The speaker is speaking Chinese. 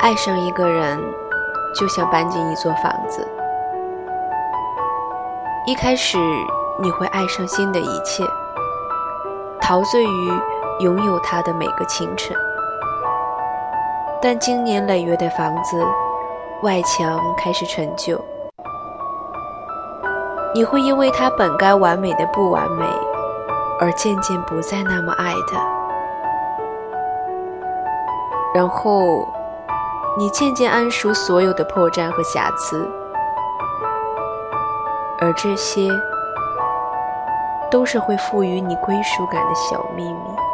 爱上一个人，就像搬进一座房子。一开始，你会爱上新的一切，陶醉于拥有它的每个清晨。但经年累月的房子，外墙开始陈旧，你会因为它本该完美的不完美，而渐渐不再那么爱它。然后，你渐渐谙熟所有的破绽和瑕疵，而这些，都是会赋予你归属感的小秘密。